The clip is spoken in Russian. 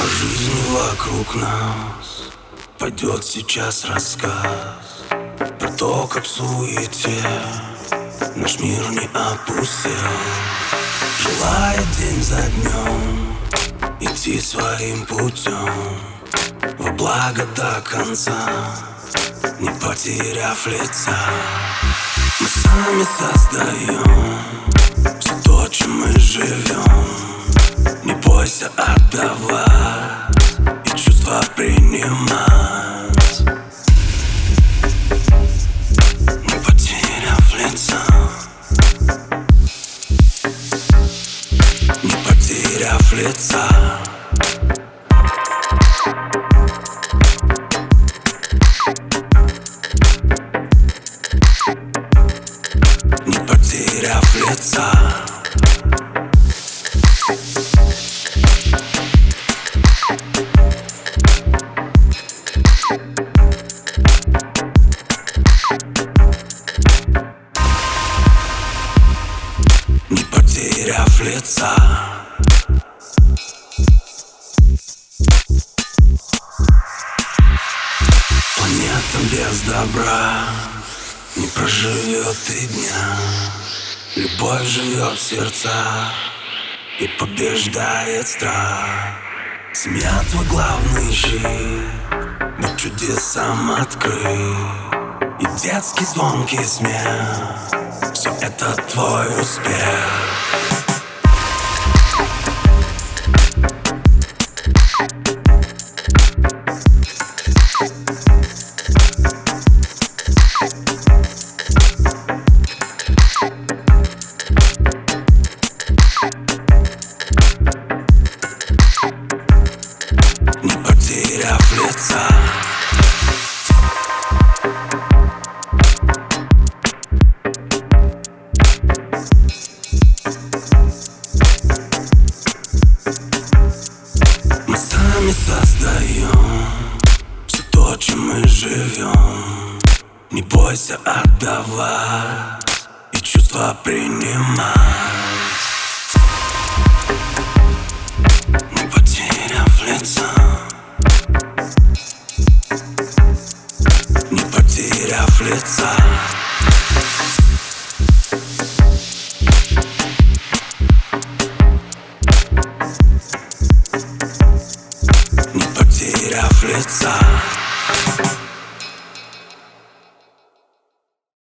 О жизни вокруг нас. Пойдет сейчас рассказ. Про то, как в суете Наш мир не опустел. Желая день за днем Идти своим путем. Во благо до конца Не потеряв лица. Мы сами создаем потеряв лица Не потеряв лица Не потеряв лица без добра Не проживет и дня. Любовь живет в сердцах И побеждает страх. Семья твой главный щит Быть чудесам открыт. И детский звонкий смех Все это твой успех Мы сами создаем Все то, чем мы живем Не бойся отдавать И чувства принимать. Не потеряв лица Не потеряв лица потеряв лица